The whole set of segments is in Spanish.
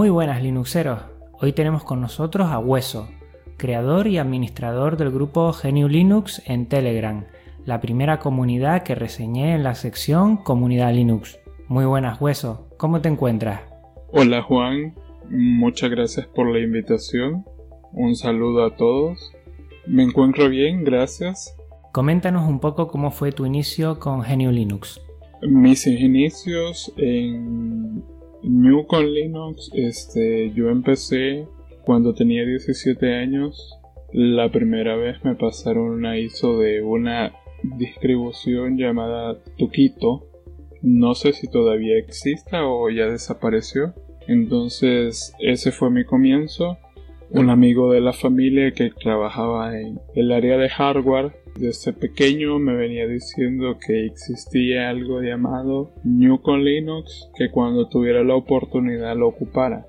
Muy buenas Linuxeros. Hoy tenemos con nosotros a Hueso, creador y administrador del grupo GNU Linux en Telegram, la primera comunidad que reseñé en la sección Comunidad Linux. Muy buenas Hueso, ¿cómo te encuentras? Hola Juan, muchas gracias por la invitación. Un saludo a todos. Me encuentro bien, gracias. Coméntanos un poco cómo fue tu inicio con GNU Linux. Mis inicios en New con Linux, este, yo empecé cuando tenía 17 años. La primera vez me pasaron una ISO de una distribución llamada Tukito. No sé si todavía exista o ya desapareció. Entonces ese fue mi comienzo. Un amigo de la familia que trabajaba en el área de hardware desde pequeño me venía diciendo que existía algo llamado New con Linux que cuando tuviera la oportunidad lo ocupara.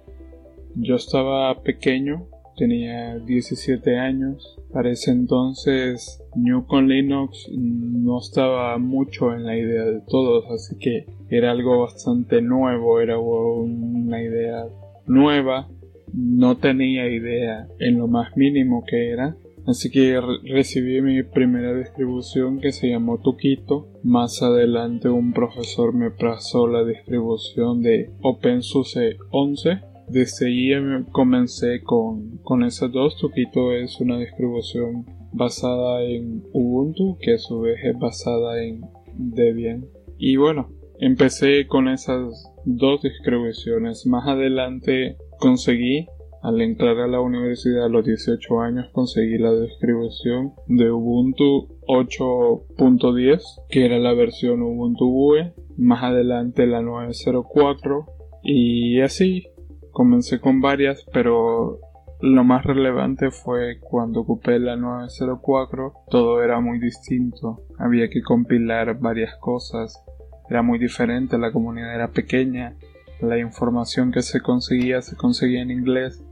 Yo estaba pequeño, tenía 17 años. Para ese entonces New con Linux no estaba mucho en la idea de todos, así que era algo bastante nuevo, era una idea nueva. No tenía idea en lo más mínimo que era Así que recibí mi primera distribución que se llamó Tuquito. Más adelante un profesor me pasó la distribución de OpenSUSE 11. Desde ahí comencé con, con esas dos. Tuquito es una distribución basada en Ubuntu, que a su vez es basada en Debian. Y bueno, empecé con esas dos distribuciones. Más adelante conseguí al entrar a la universidad a los 18 años conseguí la distribución de Ubuntu 8.10, que era la versión Ubuntu UE, más adelante la 9.04 y así comencé con varias, pero lo más relevante fue cuando ocupé la 904, todo era muy distinto, había que compilar varias cosas, era muy diferente, la comunidad era pequeña, la información que se conseguía se conseguía en inglés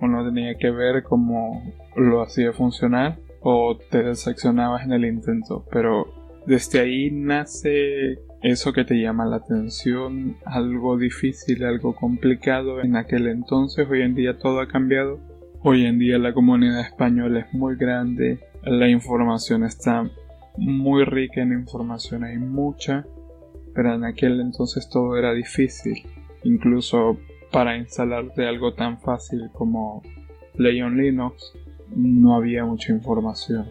uno tenía que ver cómo lo hacía funcionar o te decepcionabas en el intento, pero desde ahí nace eso que te llama la atención, algo difícil, algo complicado. En aquel entonces, hoy en día todo ha cambiado, hoy en día la comunidad española es muy grande, la información está muy rica en información, hay mucha, pero en aquel entonces todo era difícil, incluso para instalarte algo tan fácil como Leon Linux no había mucha información.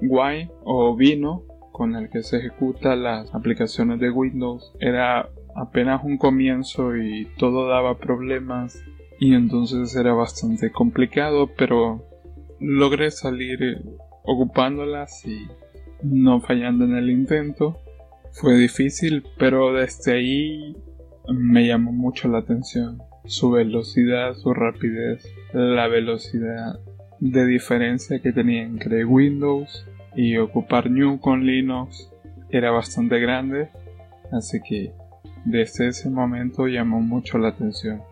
Wine o Vino, con el que se ejecutan las aplicaciones de Windows, era apenas un comienzo y todo daba problemas y entonces era bastante complicado, pero logré salir ocupándolas y no fallando en el intento. Fue difícil, pero desde ahí me llamó mucho la atención. Su velocidad, su rapidez, la velocidad de diferencia que tenía entre Windows y ocupar New con Linux era bastante grande, así que desde ese momento llamó mucho la atención.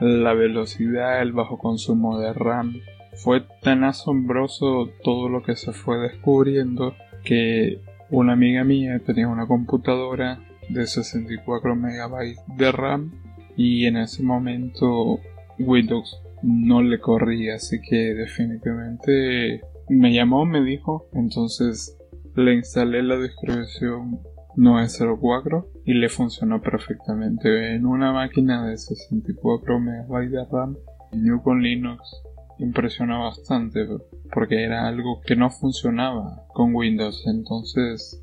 La velocidad, el bajo consumo de RAM, fue tan asombroso todo lo que se fue descubriendo que una amiga mía tenía una computadora de 64 MB de RAM y en ese momento Windows no le corría así que definitivamente me llamó me dijo. Entonces le instalé la distribución 904 y le funcionó perfectamente. En una máquina de 64 MB de RAM New con Linux impresionó bastante porque era algo que no funcionaba con Windows entonces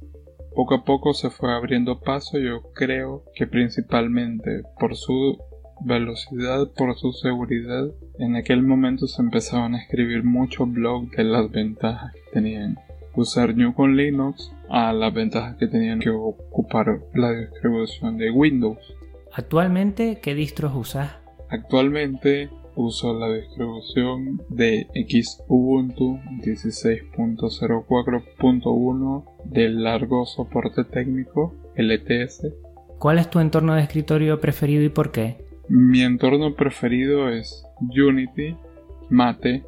poco a poco se fue abriendo paso, yo creo que principalmente por su velocidad, por su seguridad. En aquel momento se empezaban a escribir muchos blogs de las ventajas que tenían usar New con Linux a las ventajas que tenían que ocupar la distribución de Windows. Actualmente, ¿qué distros usas? Actualmente uso la distribución de Xubuntu 16.04.1 del largo soporte técnico LTS. ¿Cuál es tu entorno de escritorio preferido y por qué? Mi entorno preferido es Unity, Mate,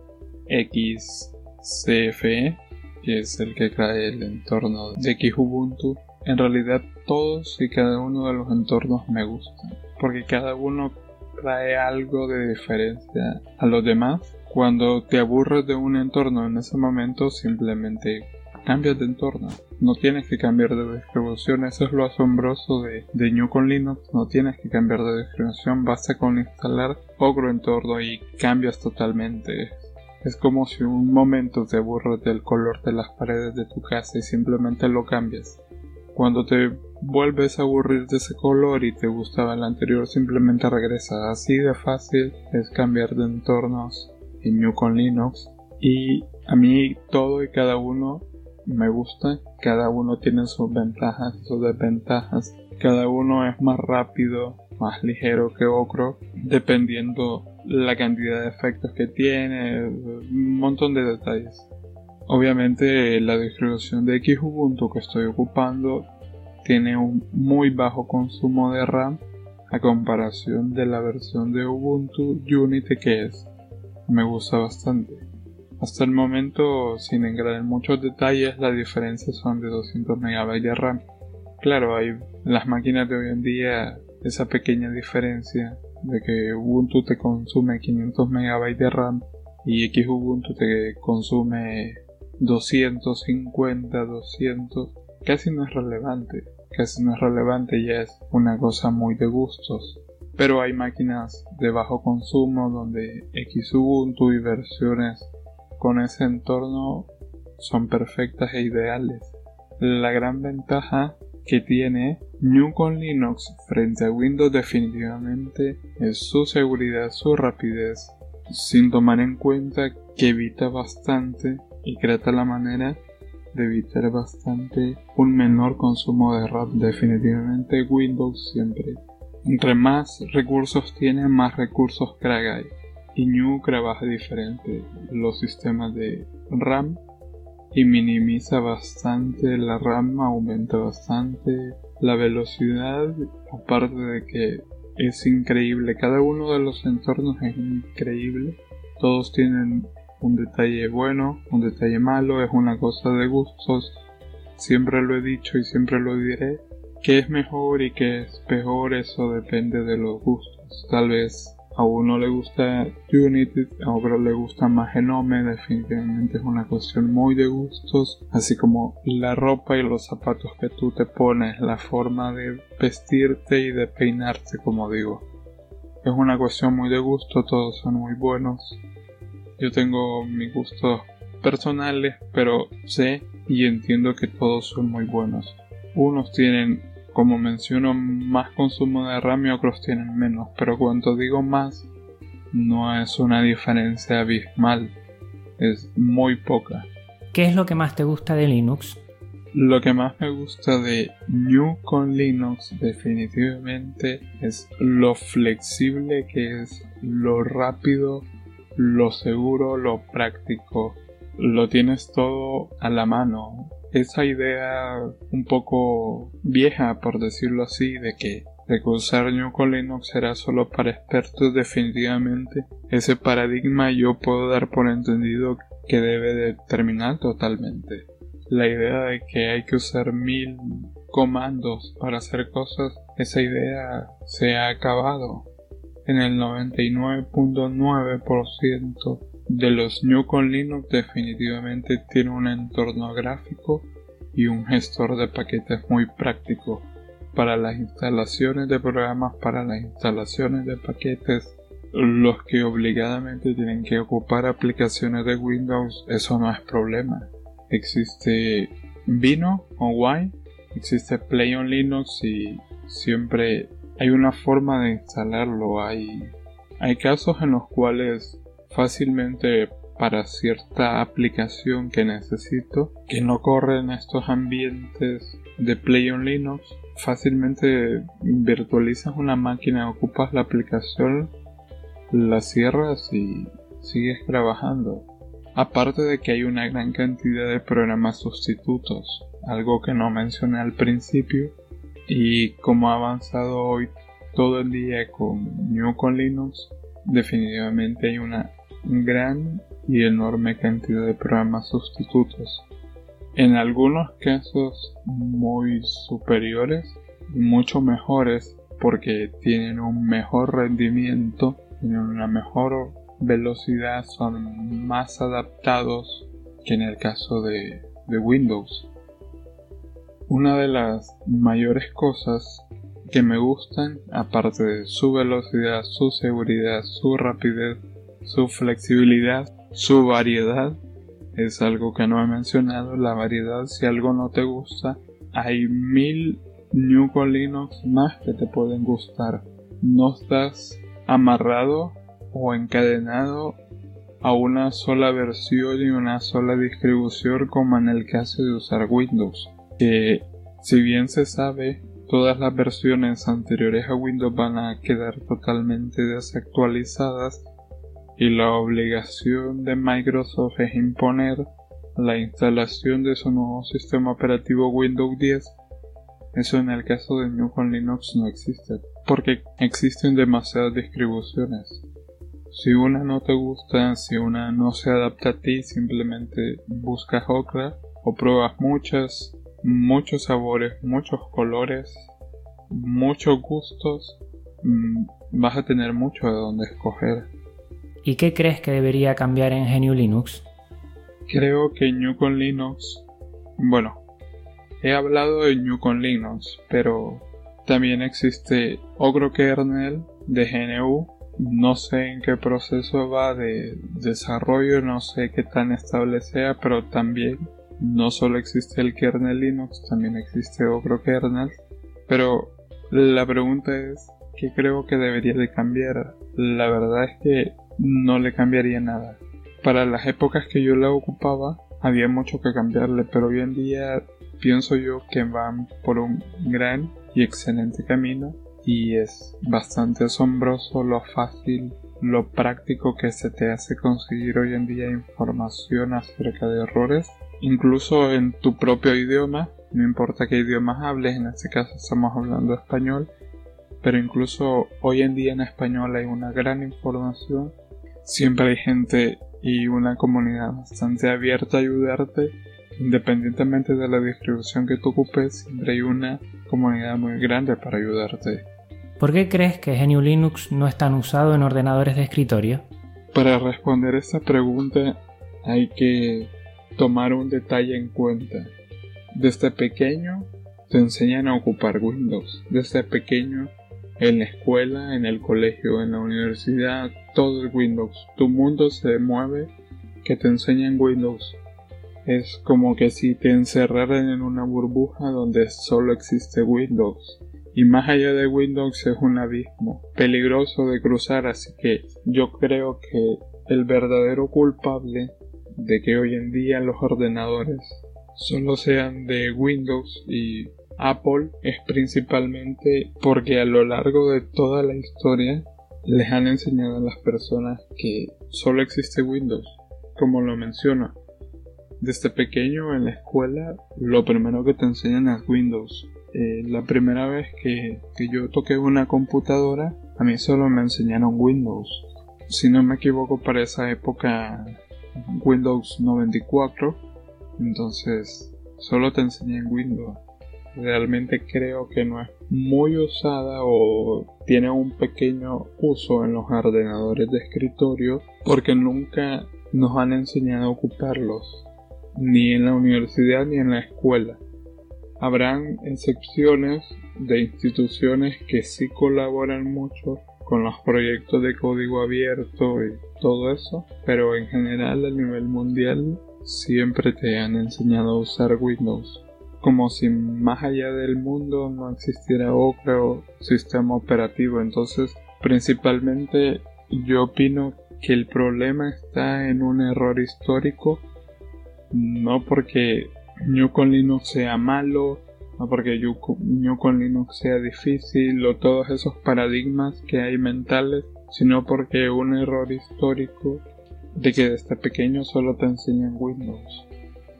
XCFE, que es el que trae el entorno de Xubuntu. En realidad todos y cada uno de los entornos me gustan, porque cada uno trae algo de diferencia a los demás. Cuando te aburres de un entorno en ese momento, simplemente cambias de entorno. No tienes que cambiar de distribución, eso es lo asombroso de, New con Linux. No tienes que cambiar de distribución, basta con instalar otro entorno y cambias totalmente. Es como si un momento te aburres del color de las paredes de tu casa y simplemente lo cambias. Cuando te vuelves a aburrir de ese color y te gustaba el anterior, simplemente regresa. Así de fácil es cambiar de entornos en New con Linux. Y a mí todo y cada uno me gusta. Cada uno tiene sus ventajas y sus desventajas. Cada uno es más rápido, más ligero que otro, dependiendo la cantidad de efectos que tiene, un montón de detalles. Obviamente la distribución de Xubuntu que estoy ocupando tiene un muy bajo consumo de RAM a comparación de la versión de Ubuntu Unity que es. Me gusta bastante. Hasta el momento, sin entrar en muchos detalles, las diferencias son de 200 MB de RAM. Claro, hay las máquinas de hoy en día esa pequeña diferencia de que Ubuntu te consume 500 MB de RAM y Xubuntu te consume 250, 200, casi no es relevante, casi no es relevante ya es una cosa muy de gustos. Pero hay máquinas de bajo consumo donde Xubuntu y versiones con ese entorno son perfectas e ideales. La gran ventaja que tiene New con Linux frente a Windows definitivamente es su seguridad, su rapidez, sin tomar en cuenta que evita bastante y trata la manera de evitar bastante un menor consumo de RAM. Definitivamente Windows siempre. Entre más recursos tiene, más recursos craga Y New trabaja diferente. Los sistemas de RAM y minimiza bastante la RAM, aumenta bastante la velocidad, aparte de que es increíble, cada uno de los entornos es increíble, todos tienen un detalle bueno, un detalle malo, es una cosa de gustos, siempre lo he dicho y siempre lo diré, que es mejor y que es peor, eso depende de los gustos, tal vez a uno le gusta Unity, a otro le gusta más Genome, definitivamente es una cuestión muy de gustos, así como la ropa y los zapatos que tú te pones, la forma de vestirte y de peinarte, como digo. Es una cuestión muy de gusto, todos son muy buenos. Yo tengo mis gustos personales, pero sé y entiendo que todos son muy buenos. Unos tienen como menciono, más consumo de RAM y otros tienen menos, pero cuando digo más, no es una diferencia abismal, es muy poca. ¿Qué es lo que más te gusta de Linux? Lo que más me gusta de New con Linux definitivamente es lo flexible que es, lo rápido, lo seguro, lo práctico. Lo tienes todo a la mano esa idea un poco vieja, por decirlo así, de que de que usar Linux será solo para expertos definitivamente. Ese paradigma yo puedo dar por entendido que debe de terminar totalmente. La idea de que hay que usar mil comandos para hacer cosas, esa idea se ha acabado. En el 99.9% de los New con Linux definitivamente tiene un entorno gráfico y un gestor de paquetes muy práctico para las instalaciones de programas, para las instalaciones de paquetes, los que obligadamente tienen que ocupar aplicaciones de Windows, eso no es problema. Existe Vino o Y, existe Play on Linux y siempre hay una forma de instalarlo. Hay, hay casos en los cuales fácilmente para cierta aplicación que necesito que no corre en estos ambientes de Play on Linux fácilmente virtualizas una máquina ocupas la aplicación la cierras y sigues trabajando aparte de que hay una gran cantidad de programas sustitutos algo que no mencioné al principio y como ha avanzado hoy todo el día con New con Linux definitivamente hay una gran y enorme cantidad de programas sustitutos. En algunos casos muy superiores mucho mejores porque tienen un mejor rendimiento, tienen una mejor velocidad, son más adaptados que en el caso de, de Windows. Una de las mayores cosas que me gustan, aparte de su velocidad, su seguridad, su rapidez, su flexibilidad, su variedad, es algo que no he mencionado, la variedad, si algo no te gusta, hay mil New Linux más que te pueden gustar. No estás amarrado o encadenado a una sola versión y una sola distribución como en el caso de usar Windows. Que si bien se sabe, todas las versiones anteriores a Windows van a quedar totalmente desactualizadas y la obligación de Microsoft es imponer la instalación de su nuevo sistema operativo Windows 10 eso en el caso de New con Linux no existe, porque existen demasiadas distribuciones. Si una no te gusta, si una no se adapta a ti, simplemente buscas otra o pruebas muchas, muchos sabores, muchos colores, muchos gustos, mm, vas a tener mucho de donde escoger. ¿Y qué crees que debería cambiar en GNU Linux? Creo que New con Linux, bueno, He hablado de New con Linux, pero también existe Ogro Kernel de GNU. No sé en qué proceso va de desarrollo, no sé qué tan estable sea, pero también no solo existe el kernel Linux, también existe Ogro Kernel. Pero la pregunta es, ¿qué creo que debería de cambiar? La verdad es que no le cambiaría nada. Para las épocas que yo la ocupaba, había mucho que cambiarle, pero hoy en día pienso yo que van por un gran y excelente camino y es bastante asombroso lo fácil, lo práctico que se te hace conseguir hoy en día información acerca de errores, incluso en tu propio idioma, no importa qué idiomas hables, en este caso estamos hablando español, pero incluso hoy en día en español hay una gran información, siempre hay gente y una comunidad bastante abierta a ayudarte Independientemente de la distribución que tú ocupes, siempre hay una comunidad muy grande para ayudarte. ¿Por qué crees que GNU Linux no es tan usado en ordenadores de escritorio? Para responder esta pregunta hay que tomar un detalle en cuenta. Desde pequeño te enseñan a ocupar Windows. Desde pequeño en la escuela, en el colegio, en la universidad, todo es Windows. Tu mundo se mueve que te enseñan Windows. Es como que si te encerraran en una burbuja donde solo existe Windows. Y más allá de Windows es un abismo peligroso de cruzar, así que yo creo que el verdadero culpable de que hoy en día los ordenadores solo sean de Windows y Apple es principalmente porque a lo largo de toda la historia les han enseñado a las personas que solo existe Windows, como lo menciono. Desde pequeño en la escuela lo primero que te enseñan es Windows. Eh, la primera vez que, que yo toqué una computadora a mí solo me enseñaron Windows. Si no me equivoco para esa época Windows 94. Entonces solo te enseñan Windows. Realmente creo que no es muy usada o tiene un pequeño uso en los ordenadores de escritorio porque nunca nos han enseñado a ocuparlos ni en la universidad ni en la escuela. Habrán excepciones de instituciones que sí colaboran mucho con los proyectos de código abierto y todo eso, pero en general a nivel mundial siempre te han enseñado a usar Windows, como si más allá del mundo no existiera otro sistema operativo. Entonces, principalmente yo opino que el problema está en un error no porque New con Linux sea malo, no porque con Linux sea difícil o todos esos paradigmas que hay mentales, sino porque un error histórico de que desde pequeño solo te enseñan Windows.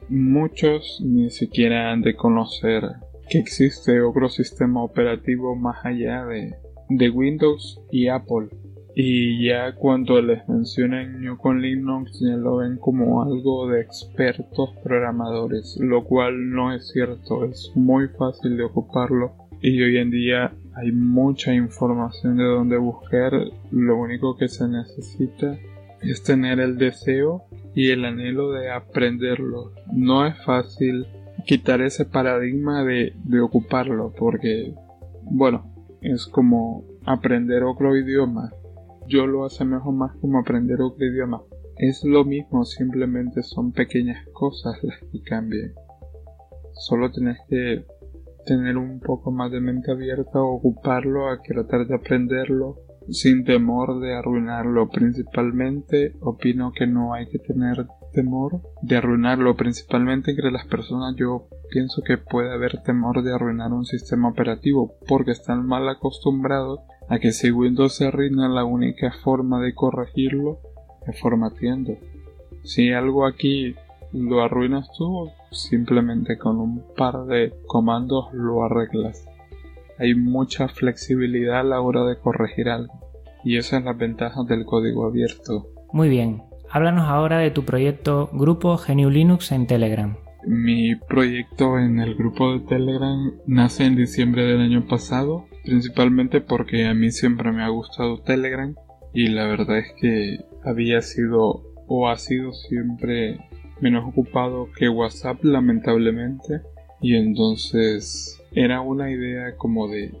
Muchos ni siquiera han de conocer que existe otro sistema operativo más allá de, de Windows y Apple y ya cuando les mencionan New con Linux ya lo ven como algo de expertos programadores, lo cual no es cierto, es muy fácil de ocuparlo y hoy en día hay mucha información de donde buscar, lo único que se necesita es tener el deseo y el anhelo de aprenderlo. No es fácil quitar ese paradigma de, de ocuparlo porque, bueno, es como aprender otro idioma. Yo lo asemejo más como aprender otro idioma. Es lo mismo, simplemente son pequeñas cosas las que cambian. Solo tienes que tener un poco más de mente abierta, ocuparlo, a tratar de aprenderlo sin temor de arruinarlo. Principalmente opino que no hay que tener temor de arruinarlo. Principalmente entre las personas yo pienso que puede haber temor de arruinar un sistema operativo porque están mal acostumbrados a que si Windows se arruina la única forma de corregirlo es formateando. Si algo aquí lo arruinas tú, simplemente con un par de comandos lo arreglas. Hay mucha flexibilidad a la hora de corregir algo. Y esa es la ventaja del código abierto. Muy bien, háblanos ahora de tu proyecto Grupo GNU Linux en Telegram. Mi proyecto en el grupo de Telegram nace en diciembre del año pasado, principalmente porque a mí siempre me ha gustado Telegram y la verdad es que había sido o ha sido siempre menos ocupado que WhatsApp lamentablemente. Y entonces era una idea como de,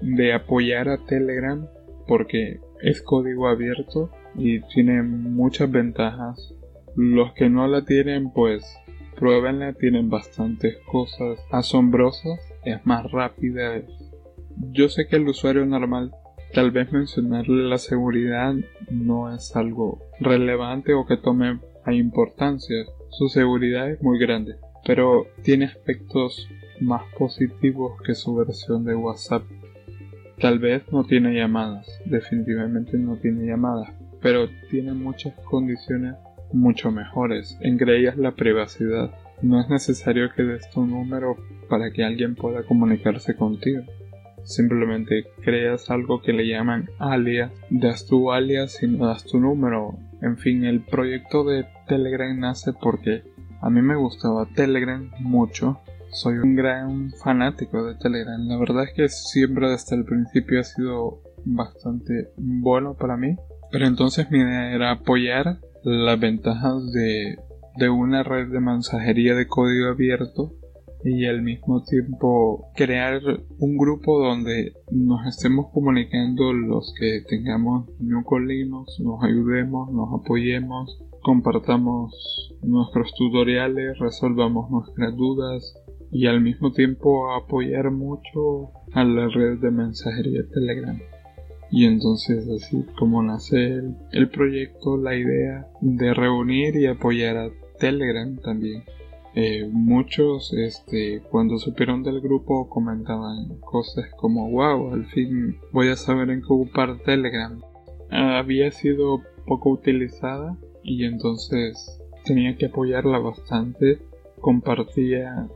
de apoyar a Telegram porque es código abierto y tiene muchas ventajas. Los que no la tienen pues pruébenla tienen bastantes cosas asombrosas. Es más rápida yo sé que el usuario normal tal vez mencionarle la seguridad no es algo relevante o que tome a importancia su seguridad es muy grande, pero tiene aspectos más positivos que su versión de WhatsApp. Tal vez no tiene llamadas, definitivamente no tiene llamadas, pero tiene muchas condiciones mucho mejores, entre ellas la privacidad. No es necesario que des tu número para que alguien pueda comunicarse contigo. Simplemente creas algo que le llaman alias, das tu alias y no das tu número en fin, el proyecto de Telegram nace porque a mí me gustaba Telegram mucho. Soy un gran fanático de Telegram. La verdad es que siempre desde el principio ha sido bastante bueno para mí. Pero entonces mi idea era apoyar las ventajas de, de una red de mensajería de código abierto y al mismo tiempo crear un grupo donde nos estemos comunicando los que tengamos New Linux, nos ayudemos, nos apoyemos, compartamos nuestros tutoriales, resolvamos nuestras dudas y al mismo tiempo apoyar mucho a la red de mensajería Telegram. Y entonces así como nace el, el proyecto, la idea de reunir y apoyar a Telegram también. Eh, muchos, este, cuando supieron del grupo, comentaban cosas como, wow, al fin voy a saber en qué ocupar Telegram. había sido poco utilizada y entonces tenía que apoyarla bastante. Compartía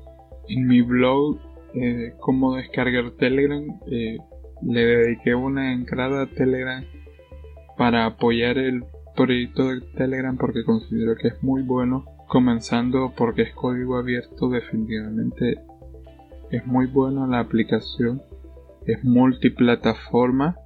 en mi blog eh, cómo descargar Telegram. Eh, le dediqué una entrada a Telegram para apoyar el proyecto de Telegram porque considero que es muy bueno Comenzando porque es código abierto, definitivamente es muy buena la aplicación, es multiplataforma,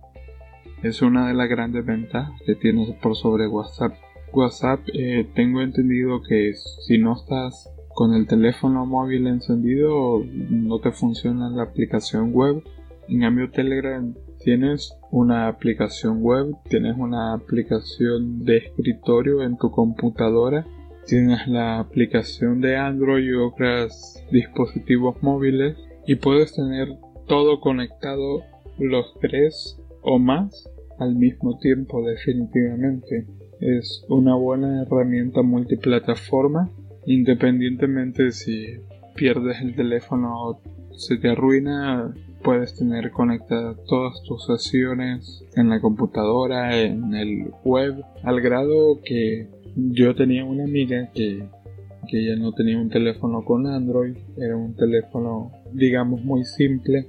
es una de las grandes ventajas que tiene por sobre WhatsApp. WhatsApp eh, tengo entendido que si no estás con el teléfono móvil encendido no te funciona la aplicación web. En cambio Telegram tienes una aplicación web, tienes una aplicación de escritorio en tu computadora Tienes la aplicación de Android y otros dispositivos móviles y puedes tener todo conectado los tres o más al mismo tiempo definitivamente. Es una buena herramienta multiplataforma independientemente si pierdes el teléfono o se te arruina puedes tener conectadas todas tus sesiones en la computadora, en el web, al grado que yo tenía una amiga que, que ella no tenía un teléfono con Android, era un teléfono digamos muy simple.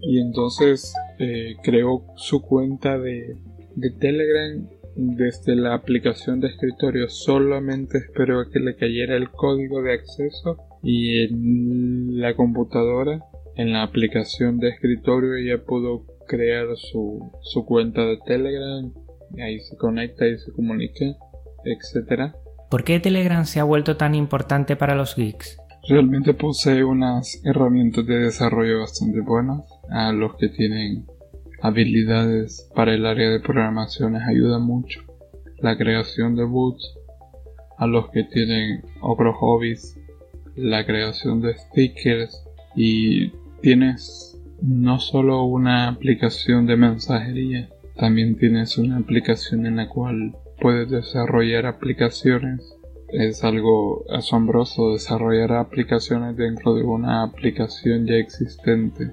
Y entonces eh, creó su cuenta de, de Telegram desde la aplicación de escritorio solamente esperó a que le cayera el código de acceso y en la computadora en la aplicación de escritorio ella pudo crear su, su cuenta de Telegram, ahí se conecta y se comunica, etc. ¿Por qué Telegram se ha vuelto tan importante para los geeks? Realmente posee unas herramientas de desarrollo bastante buenas. A los que tienen habilidades para el área de programación les ayuda mucho. La creación de boots. A los que tienen otros hobbies, la creación de stickers y tienes no solo una aplicación de mensajería, también tienes una aplicación en la cual puedes desarrollar aplicaciones es algo asombroso desarrollar aplicaciones dentro de una aplicación ya existente.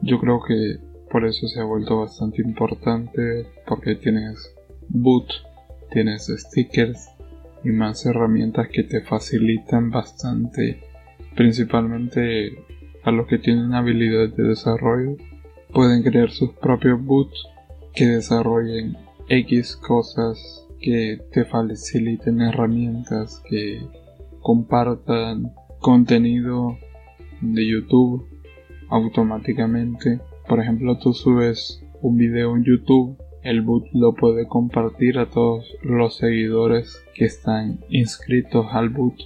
Yo creo que por eso se ha vuelto bastante importante porque tienes boot, tienes stickers y más herramientas que te facilitan bastante, principalmente a los que tienen habilidades de desarrollo, pueden crear sus propios boots que desarrollen X cosas que te faciliten herramientas, que compartan contenido de YouTube automáticamente. Por ejemplo, tú subes un video en YouTube, el boot lo puede compartir a todos los seguidores que están inscritos al boot.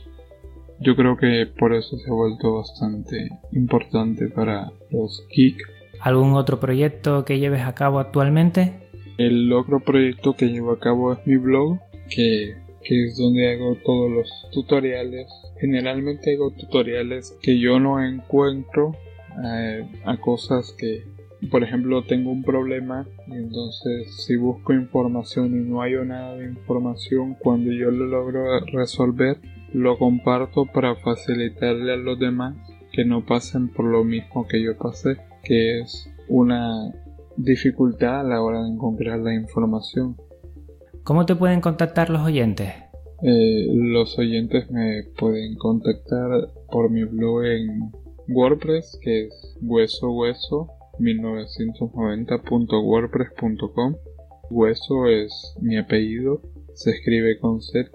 Yo creo que por eso se ha vuelto bastante importante para los geeks. ¿Algún otro proyecto que lleves a cabo actualmente? El otro proyecto que llevo a cabo es mi blog, que, es donde hago todos los tutoriales. Generalmente hago tutoriales que yo no encuentro eh, a cosas que, por ejemplo, tengo un problema y entonces si busco información y no hay nada de información, cuando yo lo logro resolver, lo comparto para facilitarle a los demás que no pasen por lo mismo que yo pasé, que es una dificultad a la hora de encontrar la información. ¿Cómo te pueden contactar los oyentes? Eh, los oyentes me pueden contactar por mi blog en WordPress, que es hueso hueso 1990.wordpress.com. Hueso es mi apellido, se escribe con Z.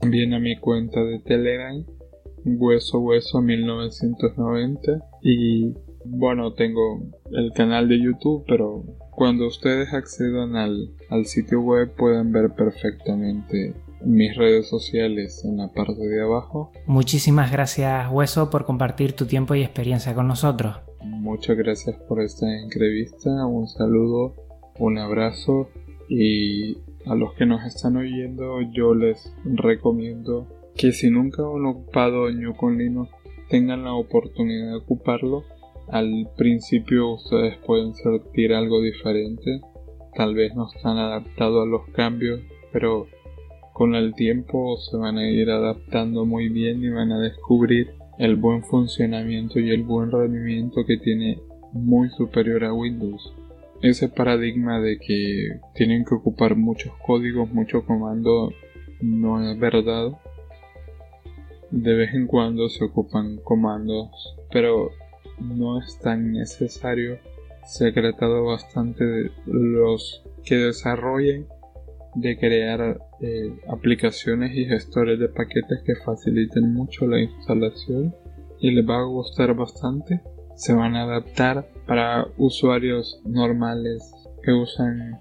También a mi cuenta de Telegram, hueso hueso 1990 y bueno, tengo el canal de YouTube, pero cuando ustedes accedan al, sitio web pueden ver perfectamente mis redes sociales en la parte de abajo. Muchísimas gracias, Hueso, por compartir tu tiempo y experiencia con nosotros. Muchas gracias por esta entrevista. Un saludo, un abrazo y a los que nos están oyendo yo les recomiendo que si nunca han ocupado New con Linux tengan la oportunidad de ocuparlo al principio ustedes pueden sentir algo diferente, tal vez no están adaptados a los cambios, pero con el tiempo se van a ir adaptando muy bien y van a descubrir el buen funcionamiento y el buen rendimiento que tiene muy superior a Windows. Ese paradigma de que tienen que ocupar muchos códigos, muchos comandos, no es verdad. De vez en cuando se ocupan comandos, pero no es tan necesario. Se ha bastante de los que desarrollen de crear eh, aplicaciones y gestores de paquetes que faciliten mucho la instalación y les va a gustar bastante. Se van a adaptar para usuarios normales que usan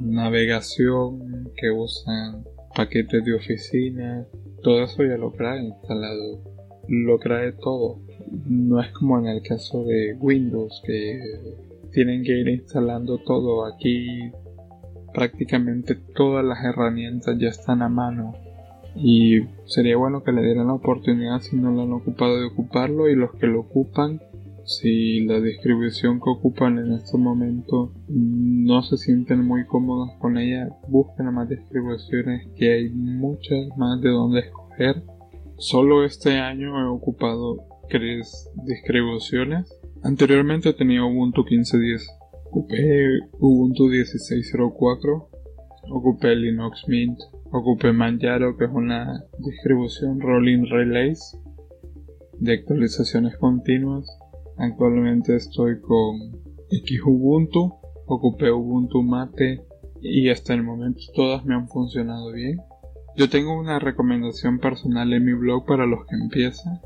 navegación, que usan paquetes de oficina, todo eso ya lo trae instalado, lo trae todo no es como en el caso de Windows que tienen que ir instalando todo aquí. Prácticamente todas las herramientas ya están a mano. Y sería bueno que le dieran la oportunidad si no lo han ocupado de ocuparlo. Y los que lo ocupan si la distribución que ocupan en este momento no se sienten muy cómodos con ella busquen más distribuciones que hay muchas más de donde escoger. Solo este año he ocupado distribuciones. Anteriormente tenía Ubuntu 15.10. Ocupé Ubuntu 16.04. Ocupé Linux Mint. Ocupé Manjaro, que es una distribución Rolling Relays de actualizaciones continuas. Actualmente estoy con Xubuntu. Ocupé Ubuntu Mate y hasta el momento todas me han funcionado bien. Yo tengo una recomendación personal en mi blog para los que empiezan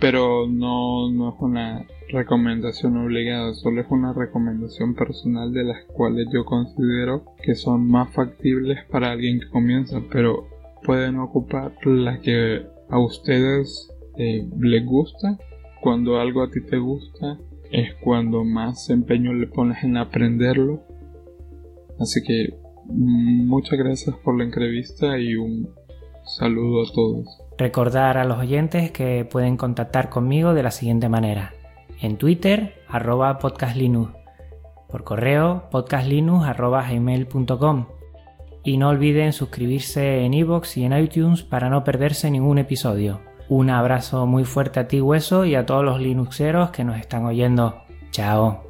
pero no, no es una recomendación obligada, solo es una recomendación personal de las cuales yo considero que son más factibles para alguien que comienza, pero pueden ocupar la que a ustedes eh, les gusta. Cuando algo a ti te gusta es cuando más empeño le pones en aprenderlo. Así que mm, muchas gracias por la entrevista y un saludo a todos. Recordar a los oyentes que pueden contactar conmigo de la siguiente manera. En Twitter, arroba podcastlinux. Por correo, podcastlinux arroba gmail.com. Y no olviden suscribirse en iVoox y en iTunes para no perderse ningún episodio. Un abrazo muy fuerte a ti, Hueso, y a todos los Linuxeros que nos están oyendo. Chao.